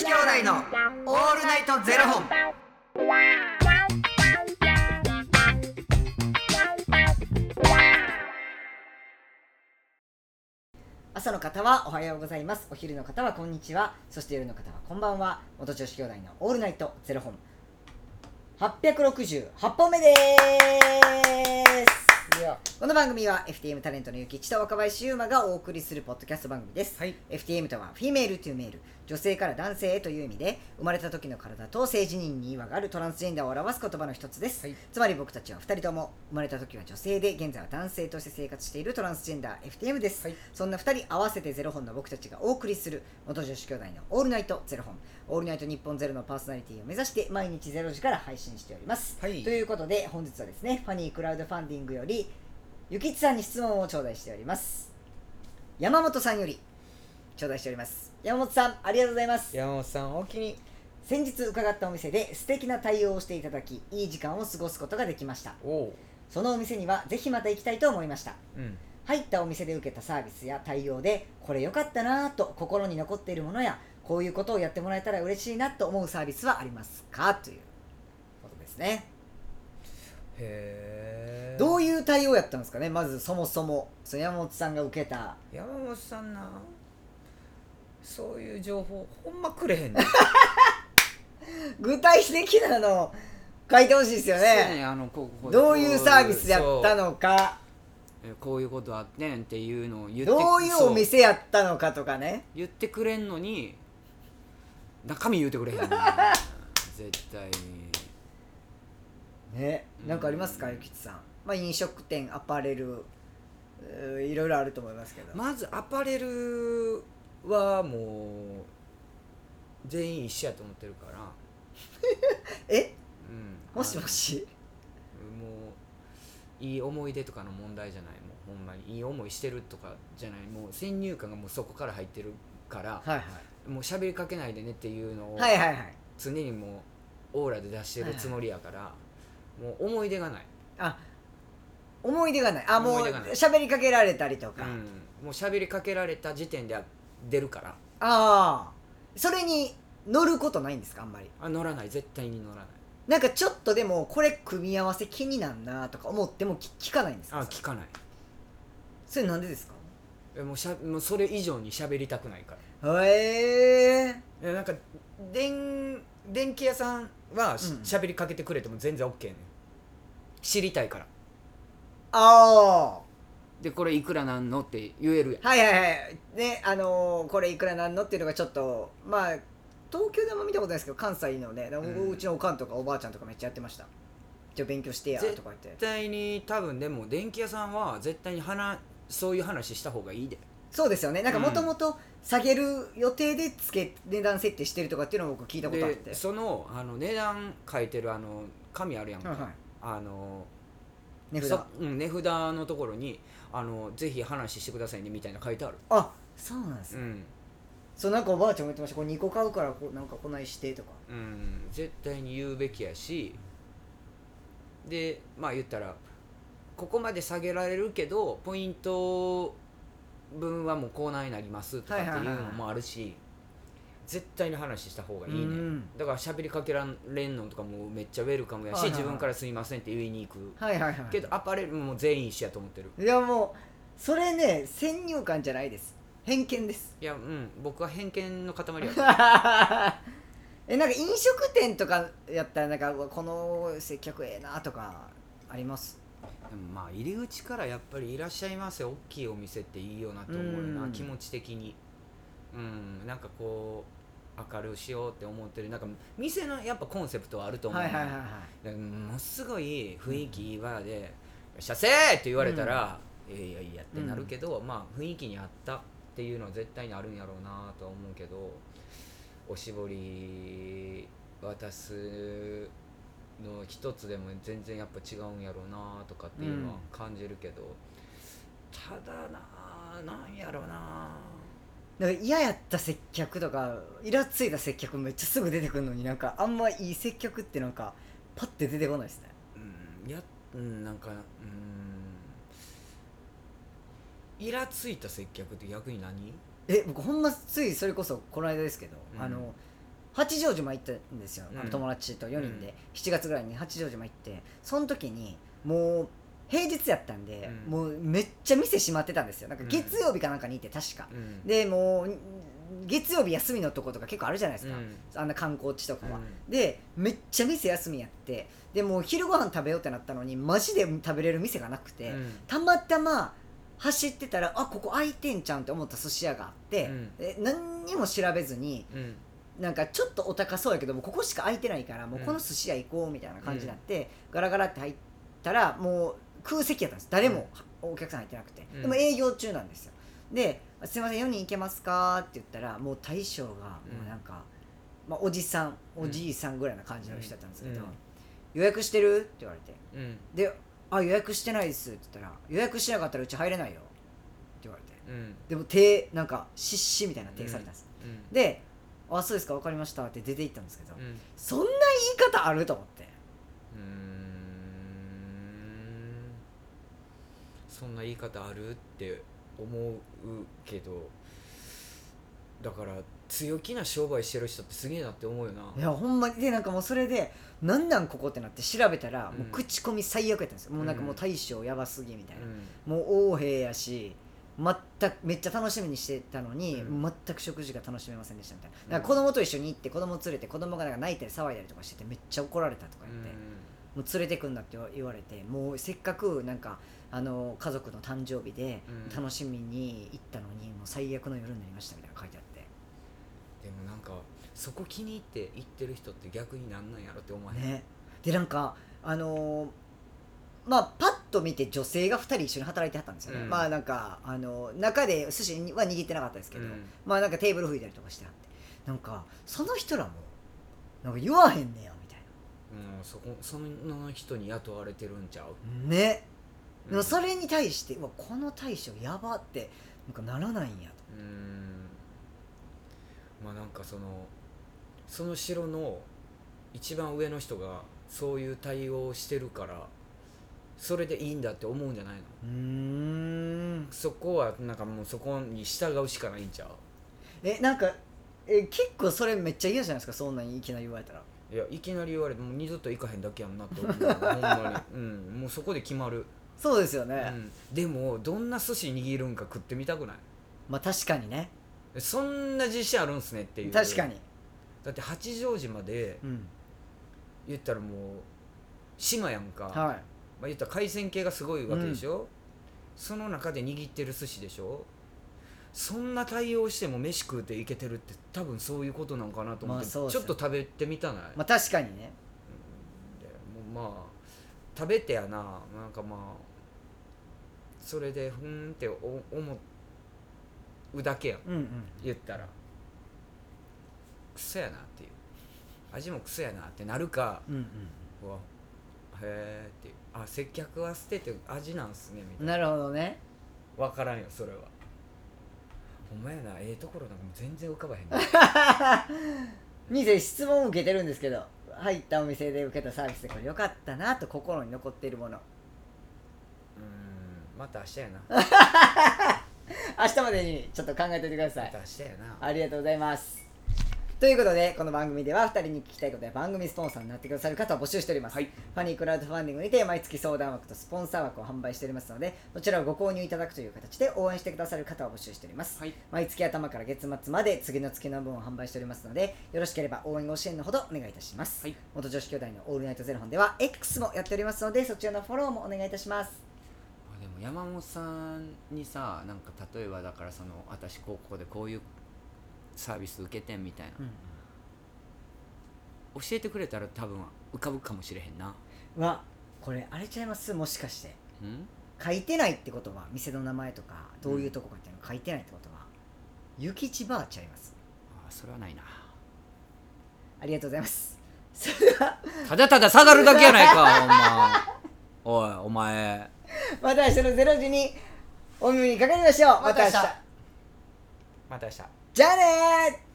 子兄弟のオールナイトゼロ本。朝の方はおはようございます。お昼の方はこんにちは。そして夜の方はこんばんは。元女子兄弟のオールナイトゼロ本。868本目です。この番組は FTM タレントのゆきちと若林優馬がお送りするポッドキャスト番組です、はい。FTM とは Female to Male。女性から男性へという意味で生まれた時の体と性自認に違和があるトランスジェンダーを表す言葉の一つです、はい。つまり僕たちは2人とも生まれた時は女性で現在は男性として生活しているトランスジェンダー FTM です、はい。そんな2人合わせてゼロ本の僕たちがお送りする元女子兄弟のオールナイトゼロ本オールナイト日本ゼロのパーソナリティを目指して毎日ゼロ時から配信しております、はい。ということで本日はですねファニークラウドファンディングよりゆきちさんに質問を頂戴しております山本さんより頂戴しております山本さんありがとうございます山本さん、おおきに。先日伺ったお店で素敵な対応をしていただきいい時間を過ごすことができました。そのお店にはぜひまた行きたいと思いましたうん。入ったお店で受けたサービスや対応でこれ良かったなぁと心に残っているものやこういうことをやってもらえたら嬉しいなと思うサービスはありますか？ということですねへえ。どういう。対応やったんですかね？まずそもそもその山本さんが受けた。山本さんな。そういう情報、ほんまくれへんねん。具体的なのを書いてほしいですよそうやねねあのこうこどういうサービスやったのか。えこういうことあってんっていうのを言ってどういうおそう店やったのかとかね。言ってくれんのに中身言うてくれへんねん 絶対に。ねなんかありますか？ゆきちさんまあ飲食店アパレルいろいろあると思いますけど、まずアパレルはもう全員一緒やと思ってるから、え？うん。もしもし？もういい思い出とかの問題じゃない？もうほんまにいい思いしてるとかじゃない？もう先入観がもうそこから入ってるから。はいはい。もう喋りかけないでねっていうのをはいはいはい。常にもうオーラで出してるつもりやから、もう思い出がない、あ思い出がない。あもう思い出がない。喋りかけられたりとか、うん、もう喋りかけられた時点で出るから。ああ。それに乗ることないんですかあんまり？あ乗らない。絶対に乗らない。なんかちょっとでもこれ組み合わせ気になんなとか思っても聞聞かないんですか？あ聞かない。それなんでですか？えもうしゃもうそれ以上に喋りたくないから。へえ。えなんか電電気屋さんはしうん。喋、りかけてくれても全然 OK ね。ん知りたいからあでこれいくらなんのって言えるやん。あはいはいはい。ねあのーこれいくらなんのっていうのがちょっとまあ東京でも見たことないですけど関西のね、うん。うちのおかんとかおばあちゃんとかめっちゃやってました。じゃあ勉強してやとか言って。絶対に多分でも電気屋さんは絶対に話そういう話した方がいいで。そうですよね。なんかうん。もともと下げる予定でつけ値段設定してるとかっていうのを僕聞いたことあって。でそのあの値段書いてるあの紙あるやんか、はいはい。あの値札。そうん、値札のところにあのぜひ話してくださいねみたいな書いてある、あそうなんですね、うん。そうなんかおばあちゃんも言ってました。これ2個買うからこうなんかこないしてとか。うん、絶対に言うべきやし。でまあ言ったらここまで下げられるけどポイント分はもうコーナーになりますとかっていうのもあるし絶対に話した方がいいね、うん。だから喋りかけられんのとかもめっちゃウェルカムやし、はいはいはい。自分から「すいません」って言いに行く。はいはいはい。けどアパレルも全員一緒やと思ってる。いやもうそれね先入観じゃないです。偏見です。いやうん僕は偏見の塊や えなんか飲食店とかやったらなんかこの接客ええなとかあります？まあ入り口からやっぱり「いらっしゃいませ」大きいお店っていいよなと思うよな、うん。気持ち的に。うんなんかこう明るくしようって思ってるなんか店のやっぱコンセプトはあると思うはいはいはいものすごい雰囲気いいわで「いらっしゃせ!」って言われたら「いやいやいや」ってなるけど、まあ雰囲気に合ったっていうのは絶対にあるんやろうなとは思うけどおしぼり渡すの一つでも全然やっぱ違うんやろうなとかっていうのは感じるけど、ただななんやろうななんか嫌やった接客とかイラついた接客めっちゃすぐ出てくるのになんかあんまいい接客ってなんかパッて出てこないですね。うんやうんなんかうんイラついた接客って逆に何？え僕ほんまついそれこそこの間ですけど、うん。あの八丈島行ったんですよ、あうん。の友達と4人うん。で、7月ぐらいに八丈島行ってその時にもう平日やったんで、うん。もうめっちゃ店閉まってたんですよ。なんかうん。月曜日かなんかにいて確か、うん。でもう月曜日休みのとことか結構あるじゃないですか、うん。あんな観光地とかは、うん。でめっちゃ店休みやって。でもう昼ご飯食べようってなったのにマジで食べれる店がなくて、うん。たまたま走ってたらあここ開いてんちゃうんって思った寿司屋があって、うん。え何にも調べずにうん。なんかちょっとお高そうやけどもうここしか空いてないからもうこの寿司屋行こうみたいな感じになって、ガラガラって入ったらもう空席やったんです。誰もお客さん入ってなくて、うん。でも営業中なんですよ。で「すいません4人行けますか?」って言ったらもう大将がもうなんか、まあ、おじさんおじいさんぐらいな感じの人だったんですけど「うん予約してる?」って言われて。うん。で「あ予約してないです」って言ったら「予約しなかったらうち入れないよ」って言われて。うん。でも手なんか失神みたいな手されたんです、うん。で「あそうですか分かりました」って出て行ったんですけど、うん。そんな言い方あると思ってうーんそんな言い方ある？って思うけどだから強気な商売してる人ってすげえなって思うよな。いやほんまに。でなんかもうそれで「なんなんここ?」ってなって調べたら、うん。もう口コミ最悪やったんですよ。もうなんかもう大将やばすぎみたいな、うん。もう横兵やし全くめっちゃ楽しみにしてたのに、うん。全く食事が楽しめませんでしたみたいな。だから子供と一緒に行って子供連れて子供がなんか泣いたり騒いだりとかしててめっちゃ怒られたとか言って、もう連れてくんだって言われてもうせっかくなんかあの家族の誕生日でうん。楽しみに行ったのにもう最悪の夜になりましたみたいなの書いてあって。でもなんかそこ気に入って行ってる人って逆になんなんやろって思わへん、ね。でなんかあのーまあパッと見て女性が2人一緒に働いてはったんですよね、うん。まあなんかあの中で寿司は握ってなかったですけど、うん。まあなんかテーブル拭いたりとかしてはって。なんかその人らもなんか言わへんねやみたいうん、そこその人に雇われてるんちゃう、なね。でもうん。それに対して、うわこの大将やばってなんかならないんやと。うん。まあなんかそのその城の一番上の人がそういう対応をしてるからそれでいいんだって思うんじゃないの？うーん。そこはなんかもうそこに従うしかないんちゃえなんかえ結構それめっちゃ嫌じゃないですか？そんなにいきなり言われたら。ういやいきなり言われてもう二度と行かへんだけやんなって思う。ほんまに、うん、もうそこで決まる、そうですよね、うん、でもどんな寿司握るんか食ってみたくない？まあ確かにね。そんな自信あるんすねっていう。確かに。だって八丈島でうん。言ったらもう島やんか、はい。まあ、言ったら海鮮系がすごいわけでしょ、その中で握ってる寿司でしょ？そんな対応しても飯食うていけてるって多分そういうことなんかなと思って、まあそうっすよちょっと食べてみたない、まあ確かにね。うまあ食べてやな。なんかまあそれでふーんってお思うだけやん。うんうん。言ったら。クソやなっていう。味もクソやなってなるか。うんうわへえって。いうあ接客は捨てて味なんすねみたいうんなるほどね。な分からんよそれは。ほんまやなええところなんかもう全然浮かばへんな店 質問を受けてるんですけど入ったお店で受けたサービスでこれ良かったなと心に残っているもの。うーんまた明日やな。明日までにちょっと考えておいてください。また明日やな。ありがとうございます。ということでこの番組では2人に聞きたいことや番組スポンサーになってくださる方を募集しております、はい。ファニークラウドファンディングにて毎月相談枠とスポンサー枠を販売しておりますのでそちらをご購入いただくという形で応援してくださる方を募集しております、はい。毎月頭から月末まで次の月の分を販売しておりますのでよろしければ応援ご支援のほどお願いいたします、はい。元女子兄弟のオールナイトゼロ本では X もやっておりますのでそちらのフォローもお願いいたします山本さんにさなんか例えばだからその私ここでこういうサービス受けてんみたいな、教えてくれたら多分浮かぶかもしれへんな。うわこれあれちゃいますもしかして。うん？書いてないってことは店の名前とかどういうとこかっていうの書いてないってことは、諭吉バーちゃいます。あそれはないな。ありがとうございます。それではただただ下がるだけやないか ほんま。おいお前 また明日の0時にお耳にかかりましょう。また明日。また明日。じゃあねー